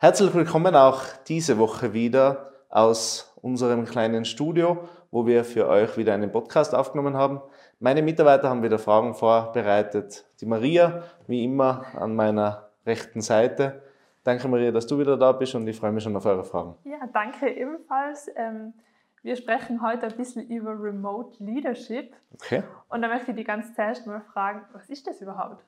Herzlich willkommen auch diese Woche wieder aus unserem kleinen Studio, wo wir für euch wieder einen Podcast aufgenommen haben. Meine Mitarbeiter haben wieder Fragen vorbereitet. Die Maria, wie immer, an meiner rechten Seite. Danke Maria, dass du wieder da bist und ich freue mich schon auf eure Fragen. Ja, danke ebenfalls. Ähm, wir sprechen heute ein bisschen über Remote Leadership. Okay. Und da möchte ich die ganz zuerst mal fragen, was ist das überhaupt?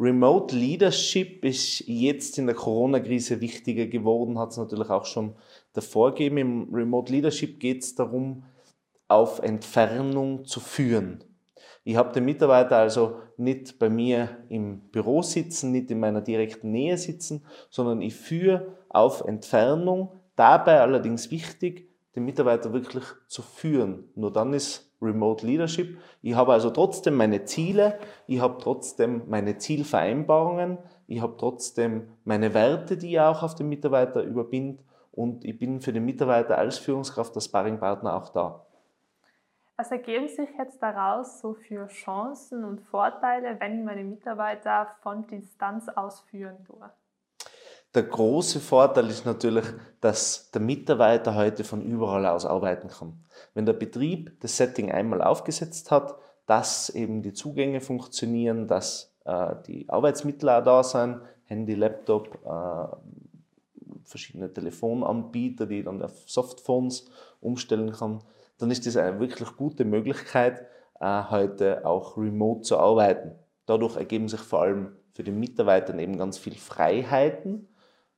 Remote Leadership ist jetzt in der Corona-Krise wichtiger geworden, hat es natürlich auch schon davor gegeben. Im Remote Leadership geht es darum, auf Entfernung zu führen. Ich habe den Mitarbeiter also nicht bei mir im Büro sitzen, nicht in meiner direkten Nähe sitzen, sondern ich führe auf Entfernung. Dabei allerdings wichtig, den Mitarbeiter wirklich zu führen. Nur dann ist Remote Leadership. Ich habe also trotzdem meine Ziele, ich habe trotzdem meine Zielvereinbarungen, ich habe trotzdem meine Werte, die ich auch auf den Mitarbeiter überbind und ich bin für den Mitarbeiter als Führungskraft, als Sparringpartner auch da. Was ergeben sich jetzt daraus so für Chancen und Vorteile, wenn ich meine Mitarbeiter von Distanz ausführen tue? Der große Vorteil ist natürlich, dass der Mitarbeiter heute von überall aus arbeiten kann. Wenn der Betrieb das Setting einmal aufgesetzt hat, dass eben die Zugänge funktionieren, dass äh, die Arbeitsmittel auch da sind, Handy, Laptop, äh, verschiedene Telefonanbieter, die dann auf Softphones umstellen kann, dann ist das eine wirklich gute Möglichkeit, äh, heute auch remote zu arbeiten. Dadurch ergeben sich vor allem für den Mitarbeiter eben ganz viele Freiheiten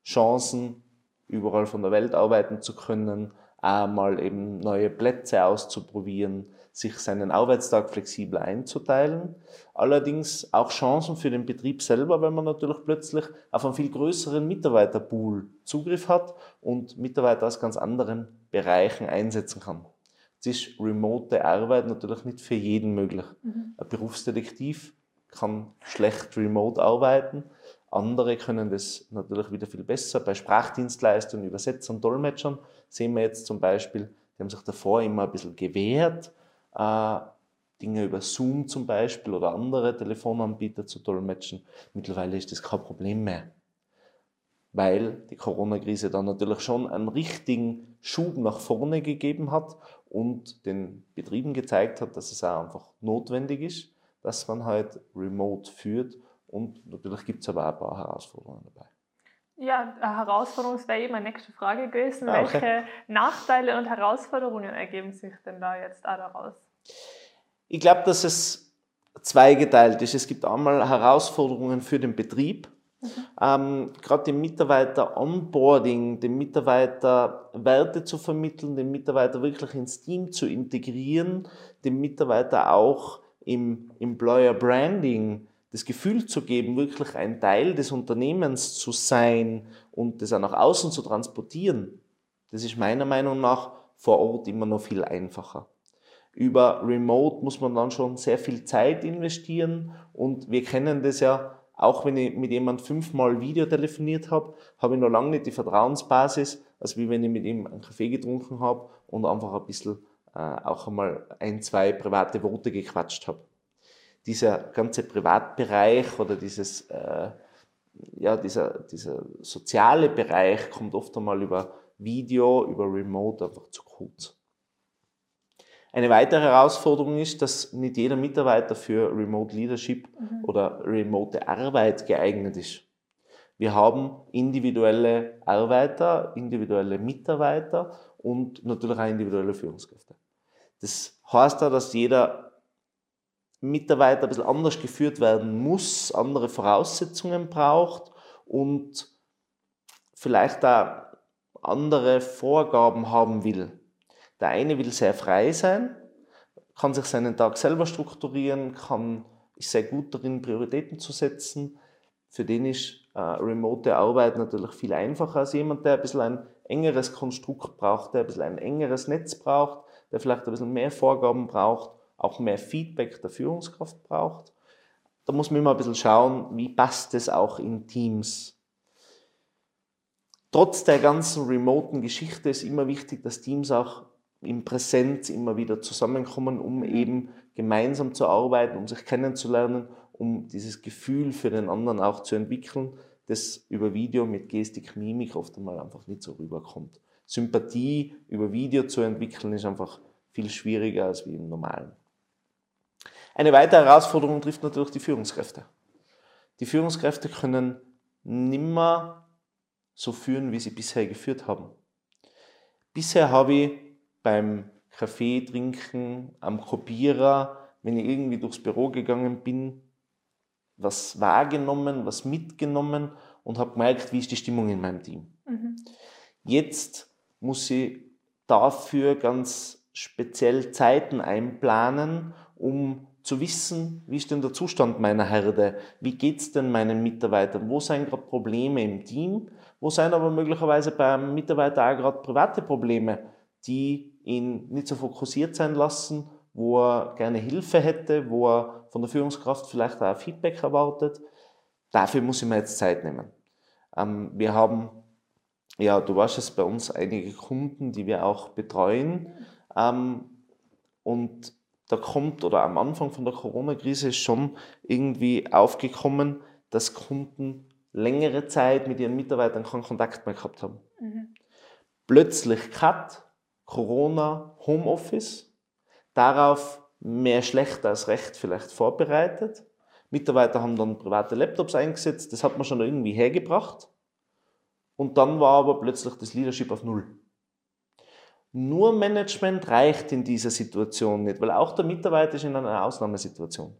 Chancen, überall von der Welt arbeiten zu können, einmal eben neue Plätze auszuprobieren, sich seinen Arbeitstag flexibel einzuteilen. Allerdings auch Chancen für den Betrieb selber, weil man natürlich plötzlich auf einen viel größeren Mitarbeiterpool Zugriff hat und Mitarbeiter aus ganz anderen Bereichen einsetzen kann. Jetzt ist remote Arbeit natürlich nicht für jeden möglich. Mhm. Ein Berufsdetektiv kann schlecht remote arbeiten, andere können das natürlich wieder viel besser. Bei Sprachdienstleistungen, Übersetzern, Dolmetschern sehen wir jetzt zum Beispiel, die haben sich davor immer ein bisschen gewehrt, äh, Dinge über Zoom zum Beispiel oder andere Telefonanbieter zu dolmetschen. Mittlerweile ist das kein Problem mehr, weil die Corona-Krise dann natürlich schon einen richtigen Schub nach vorne gegeben hat und den Betrieben gezeigt hat, dass es auch einfach notwendig ist, dass man halt remote führt und natürlich gibt es aber auch ein paar Herausforderungen dabei. Ja, Herausforderung wäre eben meine nächste Frage gewesen. Ah, okay. Welche Nachteile und Herausforderungen ergeben sich denn da jetzt auch daraus? Ich glaube, dass es zweigeteilt ist. Es gibt einmal Herausforderungen für den Betrieb. Mhm. Ähm, Gerade dem Mitarbeiter Onboarding, dem Mitarbeiter Werte zu vermitteln, den Mitarbeiter wirklich ins Team zu integrieren, dem Mitarbeiter auch im Employer Branding das Gefühl zu geben, wirklich ein Teil des Unternehmens zu sein und das auch nach außen zu transportieren, das ist meiner Meinung nach vor Ort immer noch viel einfacher. Über Remote muss man dann schon sehr viel Zeit investieren und wir kennen das ja, auch wenn ich mit jemand fünfmal Video telefoniert habe, habe ich noch lange nicht die Vertrauensbasis, als wie wenn ich mit ihm einen Kaffee getrunken habe und einfach ein bisschen äh, auch einmal ein, zwei private Worte gequatscht habe dieser ganze Privatbereich oder dieses, äh, ja, dieser, dieser soziale Bereich kommt oft einmal über Video, über Remote einfach zu kurz. Eine weitere Herausforderung ist, dass nicht jeder Mitarbeiter für Remote Leadership mhm. oder remote Arbeit geeignet ist. Wir haben individuelle Arbeiter, individuelle Mitarbeiter und natürlich auch individuelle Führungskräfte. Das heißt auch, dass jeder Mitarbeiter ein bisschen anders geführt werden muss, andere Voraussetzungen braucht und vielleicht auch andere Vorgaben haben will. Der eine will sehr frei sein, kann sich seinen Tag selber strukturieren, kann, ist sehr gut darin, Prioritäten zu setzen. Für den ist äh, remote Arbeit natürlich viel einfacher als jemand, der ein bisschen ein engeres Konstrukt braucht, der ein bisschen ein engeres Netz braucht, der vielleicht ein bisschen mehr Vorgaben braucht auch mehr Feedback der Führungskraft braucht. Da muss man immer ein bisschen schauen, wie passt es auch in Teams. Trotz der ganzen remoten Geschichte ist immer wichtig, dass Teams auch im Präsenz immer wieder zusammenkommen, um eben gemeinsam zu arbeiten, um sich kennenzulernen, um dieses Gefühl für den anderen auch zu entwickeln. das über Video mit Gestik, Mimik oft einmal einfach nicht so rüberkommt. Sympathie über Video zu entwickeln ist einfach viel schwieriger als wie im normalen. Eine weitere Herausforderung trifft natürlich die Führungskräfte. Die Führungskräfte können nimmer so führen, wie sie bisher geführt haben. Bisher habe ich beim Kaffee trinken, am Kopierer, wenn ich irgendwie durchs Büro gegangen bin, was wahrgenommen, was mitgenommen und habe gemerkt, wie ist die Stimmung in meinem Team. Mhm. Jetzt muss ich dafür ganz speziell Zeiten einplanen, um zu wissen, wie ist denn der Zustand meiner Herde, wie geht es denn meinen Mitarbeitern, wo sind gerade Probleme im Team, wo sind aber möglicherweise beim Mitarbeiter auch gerade private Probleme, die ihn nicht so fokussiert sein lassen, wo er gerne Hilfe hätte, wo er von der Führungskraft vielleicht auch Feedback erwartet. Dafür muss ich mir jetzt Zeit nehmen. Ähm, wir haben, ja, du weißt es, bei uns einige Kunden, die wir auch betreuen. Ähm, und da kommt, oder am Anfang von der Corona-Krise ist schon irgendwie aufgekommen, dass Kunden längere Zeit mit ihren Mitarbeitern keinen Kontakt mehr gehabt haben. Mhm. Plötzlich Cut, Corona, Homeoffice, darauf mehr schlecht als recht vielleicht vorbereitet. Mitarbeiter haben dann private Laptops eingesetzt, das hat man schon irgendwie hergebracht. Und dann war aber plötzlich das Leadership auf Null. Nur Management reicht in dieser Situation nicht, weil auch der Mitarbeiter ist in einer Ausnahmesituation.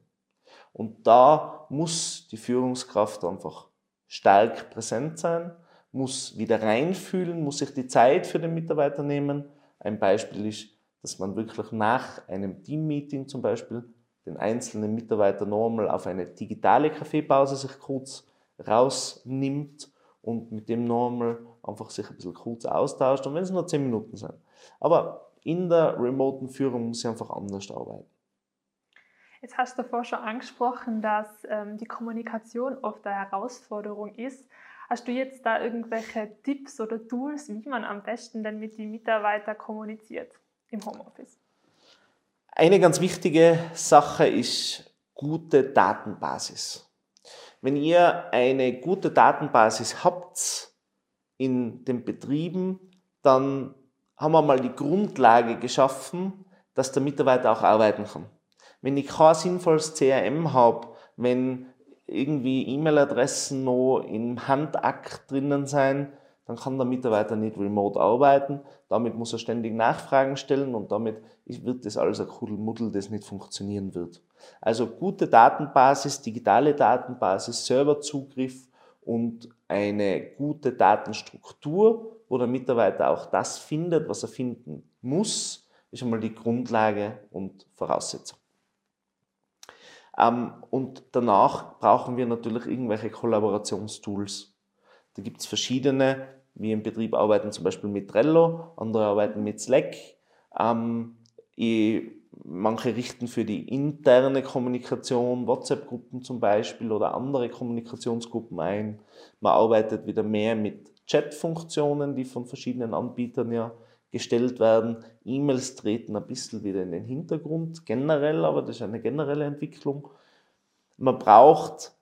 Und da muss die Führungskraft einfach stark präsent sein, muss wieder reinfühlen, muss sich die Zeit für den Mitarbeiter nehmen. Ein Beispiel ist, dass man wirklich nach einem Teammeeting zum Beispiel den einzelnen Mitarbeiter normal auf eine digitale Kaffeepause sich kurz rausnimmt und mit dem normal einfach sich ein bisschen kurz austauscht und wenn es nur zehn Minuten sind. Aber in der remoten Führung muss ich einfach anders arbeiten. Jetzt hast du davor schon angesprochen, dass ähm, die Kommunikation oft eine Herausforderung ist. Hast du jetzt da irgendwelche Tipps oder Tools, wie man am besten denn mit den Mitarbeitern kommuniziert im Homeoffice? Eine ganz wichtige Sache ist gute Datenbasis. Wenn ihr eine gute Datenbasis habt in den Betrieben, dann haben wir mal die Grundlage geschaffen, dass der Mitarbeiter auch arbeiten kann. Wenn ich kein sinnvolles CRM habe, wenn irgendwie E-Mail-Adressen noch im Handakt drinnen sein, dann kann der Mitarbeiter nicht remote arbeiten. Damit muss er ständig Nachfragen stellen und damit wird das alles ein Kuddelmuddel, das nicht funktionieren wird. Also gute Datenbasis, digitale Datenbasis, Serverzugriff und eine gute Datenstruktur, wo der Mitarbeiter auch das findet, was er finden muss, ist einmal die Grundlage und Voraussetzung. Ähm, und danach brauchen wir natürlich irgendwelche Kollaborationstools. Da gibt es verschiedene. Wir im Betrieb arbeiten zum Beispiel mit Trello, andere arbeiten mit Slack. Ähm, manche richten für die interne Kommunikation WhatsApp-Gruppen zum Beispiel oder andere Kommunikationsgruppen ein. Man arbeitet wieder mehr mit Chat-Funktionen, die von verschiedenen Anbietern ja gestellt werden. E-Mails treten ein bisschen wieder in den Hintergrund, generell, aber das ist eine generelle Entwicklung. Man braucht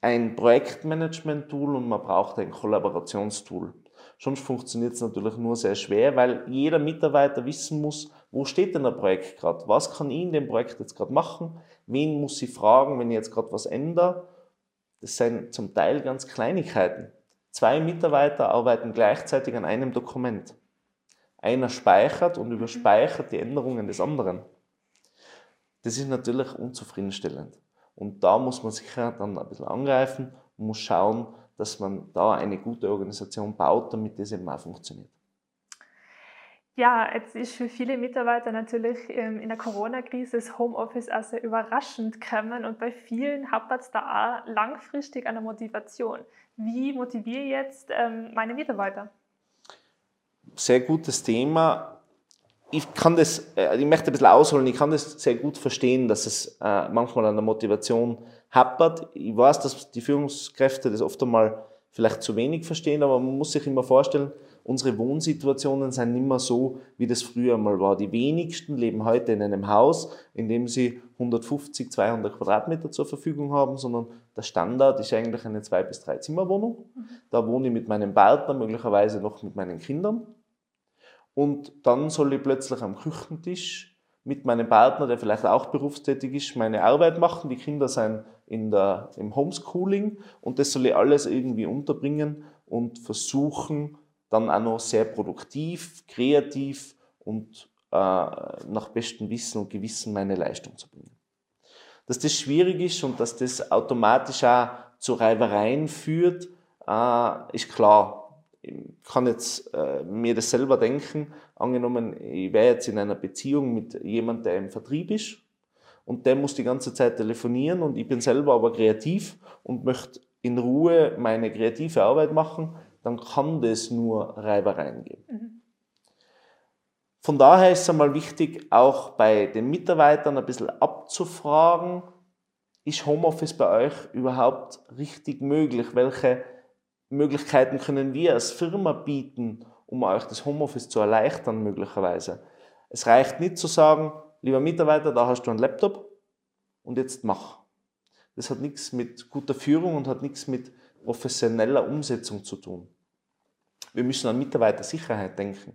ein Projektmanagement-Tool und man braucht ein Kollaborationstool. Sonst funktioniert es natürlich nur sehr schwer, weil jeder Mitarbeiter wissen muss, wo steht denn ein Projekt gerade? Was kann ich in dem Projekt jetzt gerade machen? Wen muss ich fragen, wenn ich jetzt gerade was ändere? Das sind zum Teil ganz Kleinigkeiten. Zwei Mitarbeiter arbeiten gleichzeitig an einem Dokument. Einer speichert und überspeichert die Änderungen des anderen. Das ist natürlich unzufriedenstellend. Und da muss man sicher dann ein bisschen angreifen und muss schauen, dass man da eine gute Organisation baut, damit das eben auch funktioniert. Ja, jetzt ist für viele Mitarbeiter natürlich ähm, in der Corona-Krise das Homeoffice also überraschend gekommen und bei vielen hapert es da auch langfristig an der Motivation. Wie motiviere ich jetzt ähm, meine Mitarbeiter? Sehr gutes Thema. Ich kann das, äh, ich möchte ein bisschen ausholen, ich kann das sehr gut verstehen, dass es äh, manchmal an der Motivation hapert. Ich weiß, dass die Führungskräfte das oft einmal vielleicht zu wenig verstehen, aber man muss sich immer vorstellen, unsere Wohnsituationen sind nicht mehr so, wie das früher mal war. Die wenigsten leben heute in einem Haus, in dem sie 150, 200 Quadratmeter zur Verfügung haben, sondern der Standard ist eigentlich eine zwei bis drei Zimmerwohnung. Da wohne ich mit meinem Partner, möglicherweise noch mit meinen Kindern. Und dann soll ich plötzlich am Küchentisch mit meinem Partner, der vielleicht auch berufstätig ist, meine Arbeit machen. Die Kinder sind in der, im Homeschooling und das soll ich alles irgendwie unterbringen und versuchen, dann auch noch sehr produktiv, kreativ und äh, nach bestem Wissen und Gewissen meine Leistung zu bringen. Dass das schwierig ist und dass das automatisch auch zu Reibereien führt, äh, ist klar. Ich kann jetzt äh, mir das selber denken. Angenommen, ich wäre jetzt in einer Beziehung mit jemandem, der im Vertrieb ist und der muss die ganze Zeit telefonieren und ich bin selber aber kreativ und möchte in Ruhe meine kreative Arbeit machen, dann kann das nur Reibereien geben. Mhm. Von daher ist es einmal wichtig, auch bei den Mitarbeitern ein bisschen abzufragen, ist Homeoffice bei euch überhaupt richtig möglich? Welche Möglichkeiten können wir als Firma bieten, um euch das Homeoffice zu erleichtern, möglicherweise? Es reicht nicht zu sagen, lieber Mitarbeiter, da hast du einen Laptop und jetzt mach. Das hat nichts mit guter Führung und hat nichts mit professioneller Umsetzung zu tun. Wir müssen an Mitarbeitersicherheit denken.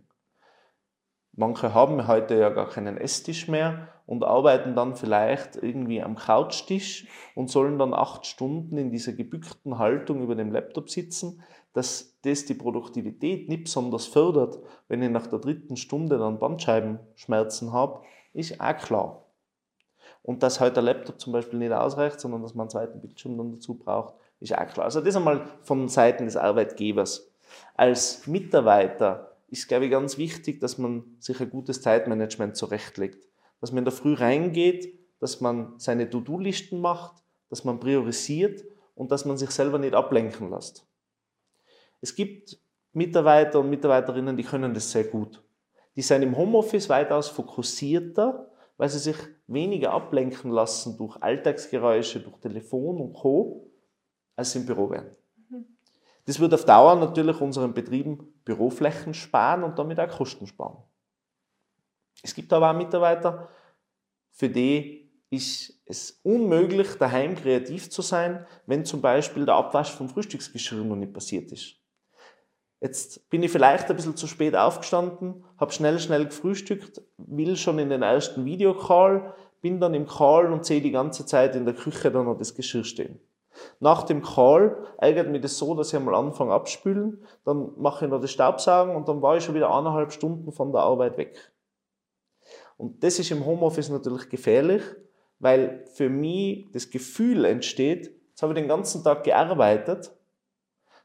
Manche haben heute ja gar keinen Esstisch mehr und arbeiten dann vielleicht irgendwie am Couchtisch und sollen dann acht Stunden in dieser gebückten Haltung über dem Laptop sitzen, dass das die Produktivität nicht besonders fördert, wenn ich nach der dritten Stunde dann Bandscheibenschmerzen habe, ist auch klar. Und dass heute der Laptop zum Beispiel nicht ausreicht, sondern dass man einen zweiten Bildschirm dann dazu braucht, ist auch klar. Also das einmal von Seiten des Arbeitgebers als Mitarbeiter ist, glaube ich, ganz wichtig, dass man sich ein gutes Zeitmanagement zurechtlegt. Dass man in der Früh reingeht, dass man seine To-Do-Listen macht, dass man priorisiert und dass man sich selber nicht ablenken lässt. Es gibt Mitarbeiter und Mitarbeiterinnen, die können das sehr gut. Die sind im Homeoffice weitaus fokussierter, weil sie sich weniger ablenken lassen durch Alltagsgeräusche, durch Telefon und Co., als sie im Büro werden. Das wird auf Dauer natürlich unseren Betrieben Büroflächen sparen und damit auch Kosten sparen. Es gibt aber auch Mitarbeiter, für die ist es unmöglich, daheim kreativ zu sein, wenn zum Beispiel der Abwasch vom Frühstücksgeschirr noch nicht passiert ist. Jetzt bin ich vielleicht ein bisschen zu spät aufgestanden, habe schnell, schnell gefrühstückt, will schon in den ersten Videocall, bin dann im Call und sehe die ganze Zeit in der Küche dann noch das Geschirr stehen. Nach dem Call ärgert mich das so, dass ich einmal anfange abspülen, dann mache ich noch das Staubsaugen und dann war ich schon wieder eineinhalb Stunden von der Arbeit weg. Und das ist im Homeoffice natürlich gefährlich, weil für mich das Gefühl entsteht, jetzt habe ich den ganzen Tag gearbeitet,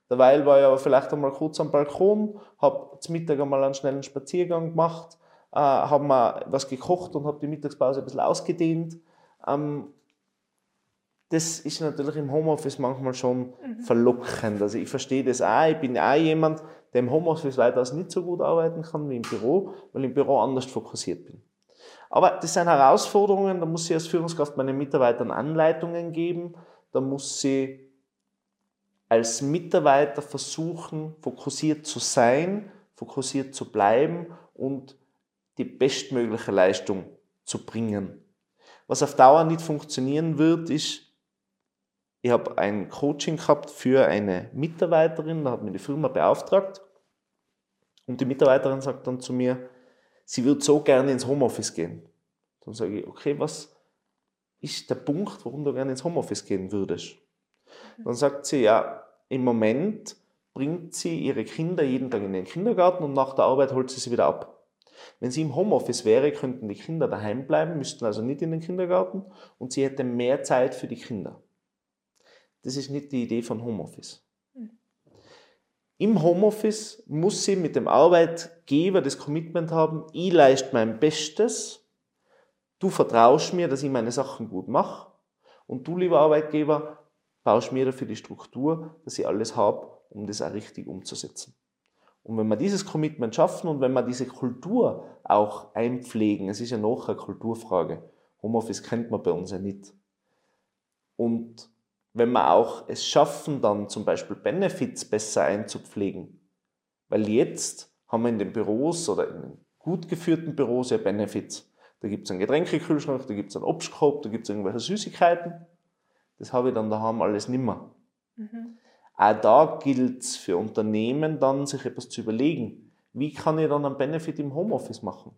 derweil war ich aber vielleicht einmal kurz am Balkon, habe zum Mittag einmal einen schnellen Spaziergang gemacht, äh, habe mal was gekocht und habe die Mittagspause ein bisschen ausgedehnt. Ähm, das ist natürlich im Homeoffice manchmal schon mhm. verlockend. Also ich verstehe das auch. Ich bin auch jemand, der im Homeoffice weitaus nicht so gut arbeiten kann wie im Büro, weil ich im Büro anders fokussiert bin. Aber das sind Herausforderungen, da muss ich als Führungskraft meinen Mitarbeitern Anleitungen geben, da muss sie als Mitarbeiter versuchen, fokussiert zu sein, fokussiert zu bleiben und die bestmögliche Leistung zu bringen. Was auf Dauer nicht funktionieren wird, ist, ich habe ein Coaching gehabt für eine Mitarbeiterin, da hat mir die Firma beauftragt. Und die Mitarbeiterin sagt dann zu mir, sie würde so gerne ins Homeoffice gehen. Dann sage ich, okay, was ist der Punkt, warum du gerne ins Homeoffice gehen würdest? Dann sagt sie, ja, im Moment bringt sie ihre Kinder jeden Tag in den Kindergarten und nach der Arbeit holt sie sie wieder ab. Wenn sie im Homeoffice wäre, könnten die Kinder daheim bleiben, müssten also nicht in den Kindergarten und sie hätte mehr Zeit für die Kinder. Das ist nicht die Idee von Homeoffice. Mhm. Im Homeoffice muss sie mit dem Arbeitgeber das Commitment haben, ich leiste mein Bestes, du vertraust mir, dass ich meine Sachen gut mache und du, lieber Arbeitgeber, baust mir dafür die Struktur, dass ich alles habe, um das auch richtig umzusetzen. Und wenn wir dieses Commitment schaffen und wenn wir diese Kultur auch einpflegen, es ist ja noch eine Kulturfrage, Homeoffice kennt man bei uns ja nicht. Und wenn wir auch es schaffen, dann zum Beispiel Benefits besser einzupflegen. Weil jetzt haben wir in den Büros oder in den gut geführten Büros ja Benefits. Da gibt es einen Getränkekühlschrank, da gibt es einen Obstkorb, da gibt es irgendwelche Süßigkeiten. Das habe ich dann daheim alles nimmer. Mhm. Auch da gilt es für Unternehmen dann, sich etwas zu überlegen. Wie kann ich dann einen Benefit im Homeoffice machen?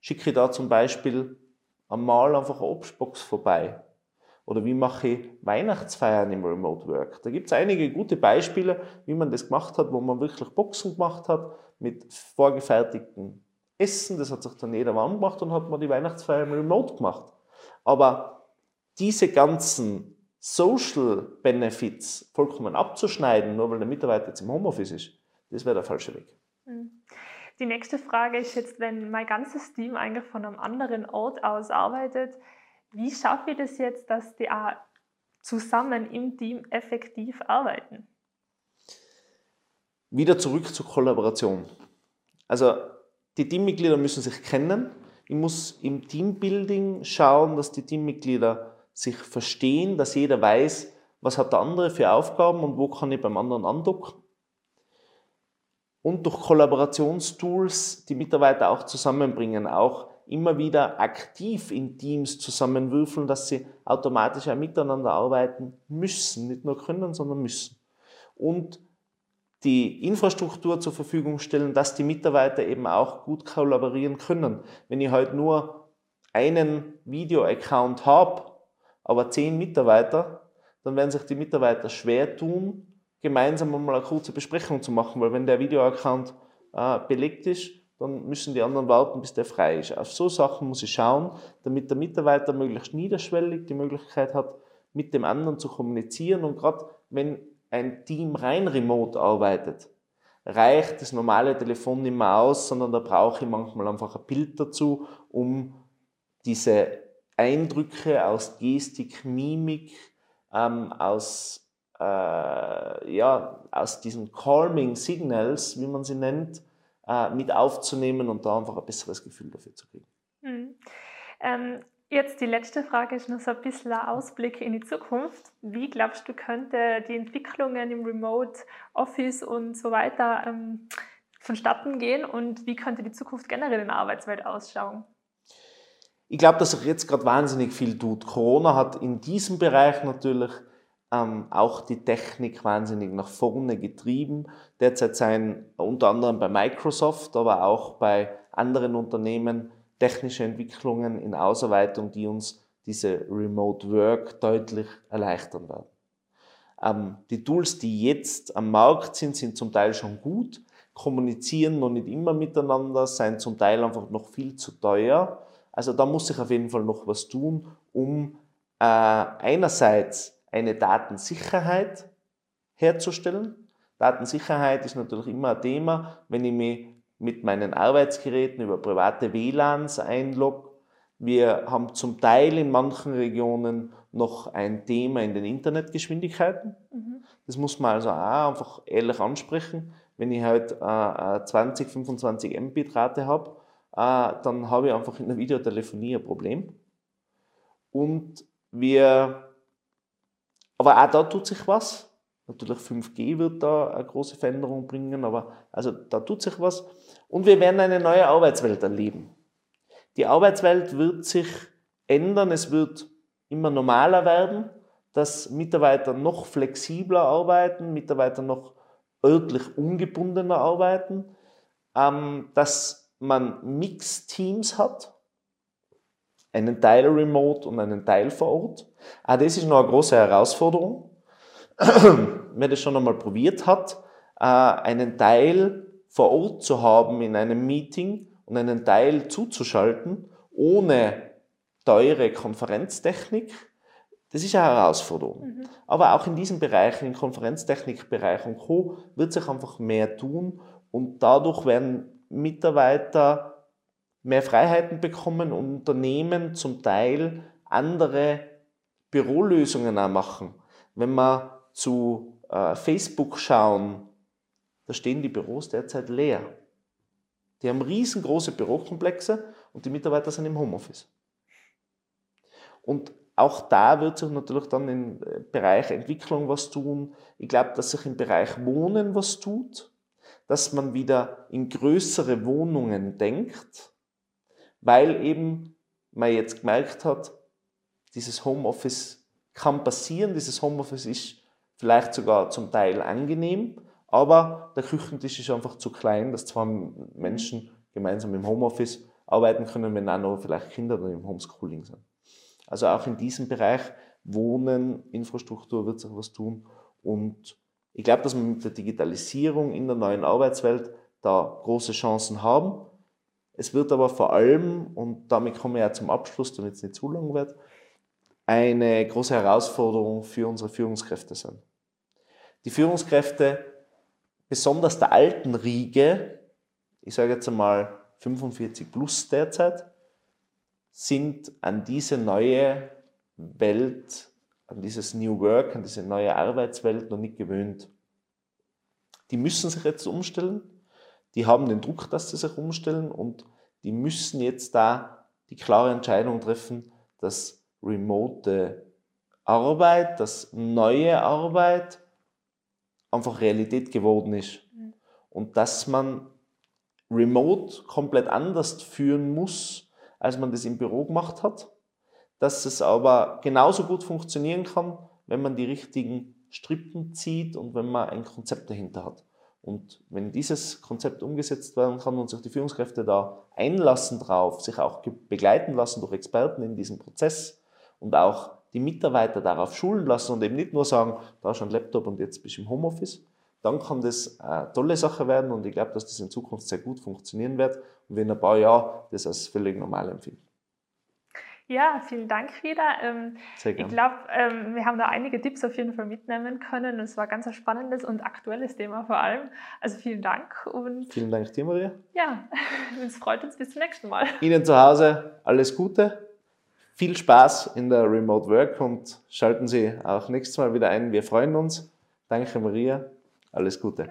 Schicke ich da zum Beispiel einmal einfach eine Obstbox vorbei? Oder wie mache ich Weihnachtsfeiern im Remote Work? Da gibt es einige gute Beispiele, wie man das gemacht hat, wo man wirklich Boxen gemacht hat mit vorgefertigten Essen. Das hat sich dann jeder warm gemacht und hat man die Weihnachtsfeier im Remote gemacht. Aber diese ganzen Social Benefits vollkommen abzuschneiden, nur weil der Mitarbeiter jetzt im Homeoffice ist, das wäre der falsche Weg. Hm. Die nächste Frage ist jetzt, wenn mein ganzes Team eigentlich von einem anderen Ort aus arbeitet, wie schaffe ich das jetzt, dass die auch zusammen im Team effektiv arbeiten? Wieder zurück zur Kollaboration. Also die Teammitglieder müssen sich kennen. Ich muss im Teambuilding schauen, dass die Teammitglieder sich verstehen, dass jeder weiß, was hat der andere für Aufgaben und wo kann ich beim anderen andocken. Und durch Kollaborationstools die Mitarbeiter auch zusammenbringen, auch immer wieder aktiv in Teams zusammenwürfeln, dass sie automatisch auch miteinander arbeiten müssen, nicht nur können, sondern müssen. Und die Infrastruktur zur Verfügung stellen, dass die Mitarbeiter eben auch gut kollaborieren können. Wenn ich halt nur einen Video-Account habe, aber zehn Mitarbeiter, dann werden sich die Mitarbeiter schwer tun, gemeinsam einmal eine kurze Besprechung zu machen, weil wenn der Video-Account äh, belegt ist, dann müssen die anderen warten, bis der frei ist. Auf so Sachen muss ich schauen, damit der Mitarbeiter möglichst niederschwellig die Möglichkeit hat, mit dem anderen zu kommunizieren. Und gerade wenn ein Team rein remote arbeitet, reicht das normale Telefon nicht mehr aus, sondern da brauche ich manchmal einfach ein Bild dazu, um diese Eindrücke aus Gestik, Mimik, ähm, aus, äh, ja, aus diesen Calming Signals, wie man sie nennt, äh, mit aufzunehmen und da einfach ein besseres Gefühl dafür zu kriegen. Mhm. Ähm, Jetzt die letzte Frage ist noch so ein bisschen ein Ausblick in die Zukunft. Wie glaubst du, könnte die Entwicklungen im Remote Office und so weiter ähm, vonstatten gehen und wie könnte die Zukunft generell in der Arbeitswelt ausschauen? Ich glaube, dass sich jetzt gerade wahnsinnig viel tut. Corona hat in diesem Bereich natürlich ähm, auch die Technik wahnsinnig nach vorne getrieben. Derzeit seien unter anderem bei Microsoft, aber auch bei anderen Unternehmen technische Entwicklungen in Ausarbeitung, die uns diese Remote Work deutlich erleichtern werden. Ähm, die Tools, die jetzt am Markt sind, sind zum Teil schon gut, kommunizieren noch nicht immer miteinander, sind zum Teil einfach noch viel zu teuer. Also da muss sich auf jeden Fall noch was tun, um äh, einerseits eine Datensicherheit herzustellen. Datensicherheit ist natürlich immer ein Thema, wenn ich mich mit meinen Arbeitsgeräten über private WLANs einlogge. Wir haben zum Teil in manchen Regionen noch ein Thema in den Internetgeschwindigkeiten. Mhm. Das muss man also auch einfach ehrlich ansprechen. Wenn ich halt äh, 20, 25 Mbit-Rate habe, äh, dann habe ich einfach in der Videotelefonie ein Problem. Und wir, aber auch da tut sich was. Natürlich 5G wird da eine große Veränderung bringen, aber also da tut sich was. Und wir werden eine neue Arbeitswelt erleben. Die Arbeitswelt wird sich ändern, es wird immer normaler werden, dass Mitarbeiter noch flexibler arbeiten, Mitarbeiter noch örtlich ungebundener arbeiten, ähm, dass man Mix-Teams hat, einen Teil remote und einen Teil vor Ort. Auch das ist noch eine große Herausforderung wer das schon einmal probiert hat, äh, einen Teil vor Ort zu haben in einem Meeting und einen Teil zuzuschalten, ohne teure Konferenztechnik, das ist eine Herausforderung. Mhm. Aber auch in diesen Bereichen, im Konferenztechnikbereich und Co., wird sich einfach mehr tun und dadurch werden Mitarbeiter mehr Freiheiten bekommen und Unternehmen zum Teil andere Bürolösungen auch machen. Wenn man zu äh, Facebook schauen, da stehen die Büros derzeit leer. Die haben riesengroße Bürokomplexe und die Mitarbeiter sind im Homeoffice. Und auch da wird sich natürlich dann im Bereich Entwicklung was tun. Ich glaube, dass sich im Bereich Wohnen was tut, dass man wieder in größere Wohnungen denkt, weil eben man jetzt gemerkt hat, dieses Homeoffice kann passieren, dieses Homeoffice ist vielleicht sogar zum Teil angenehm, aber der Küchentisch ist einfach zu klein, dass zwei Menschen gemeinsam im Homeoffice arbeiten können, wenn auch noch vielleicht Kinder im Homeschooling sind. Also auch in diesem Bereich Wohnen, Infrastruktur wird sich was tun. Und ich glaube, dass wir mit der Digitalisierung in der neuen Arbeitswelt da große Chancen haben. Es wird aber vor allem, und damit kommen wir ja zum Abschluss, damit es nicht zu lang wird, eine große Herausforderung für unsere Führungskräfte sein. Die Führungskräfte, besonders der alten Riege, ich sage jetzt einmal 45 plus derzeit, sind an diese neue Welt, an dieses New Work, an diese neue Arbeitswelt noch nicht gewöhnt. Die müssen sich jetzt umstellen, die haben den Druck, dass sie sich umstellen und die müssen jetzt da die klare Entscheidung treffen, dass remote Arbeit, dass neue Arbeit einfach Realität geworden ist. Mhm. Und dass man remote komplett anders führen muss, als man das im Büro gemacht hat. Dass es aber genauso gut funktionieren kann, wenn man die richtigen Strippen zieht und wenn man ein Konzept dahinter hat. Und wenn dieses Konzept umgesetzt werden kann und sich die Führungskräfte da einlassen drauf, sich auch begleiten lassen durch Experten in diesem Prozess und auch die Mitarbeiter darauf schulen lassen und eben nicht nur sagen, da ist ein Laptop und jetzt bist du im Homeoffice, dann kann das eine tolle Sache werden und ich glaube, dass das in Zukunft sehr gut funktionieren wird und wir in ein paar Jahren das als völlig normal empfinden. Ja, vielen Dank, Frieda. Ähm, Sehr gerne. Ich glaube, ähm, wir haben da einige Tipps auf jeden Fall mitnehmen können. Es war ganz ein spannendes und aktuelles Thema vor allem. Also vielen Dank. Und vielen Dank dir, Maria. Ja, es freut uns. Bis zum nächsten Mal. Ihnen zu Hause alles Gute. Viel Spaß in der Remote Work und schalten Sie auch nächstes Mal wieder ein. Wir freuen uns. Danke, Maria. Alles Gute.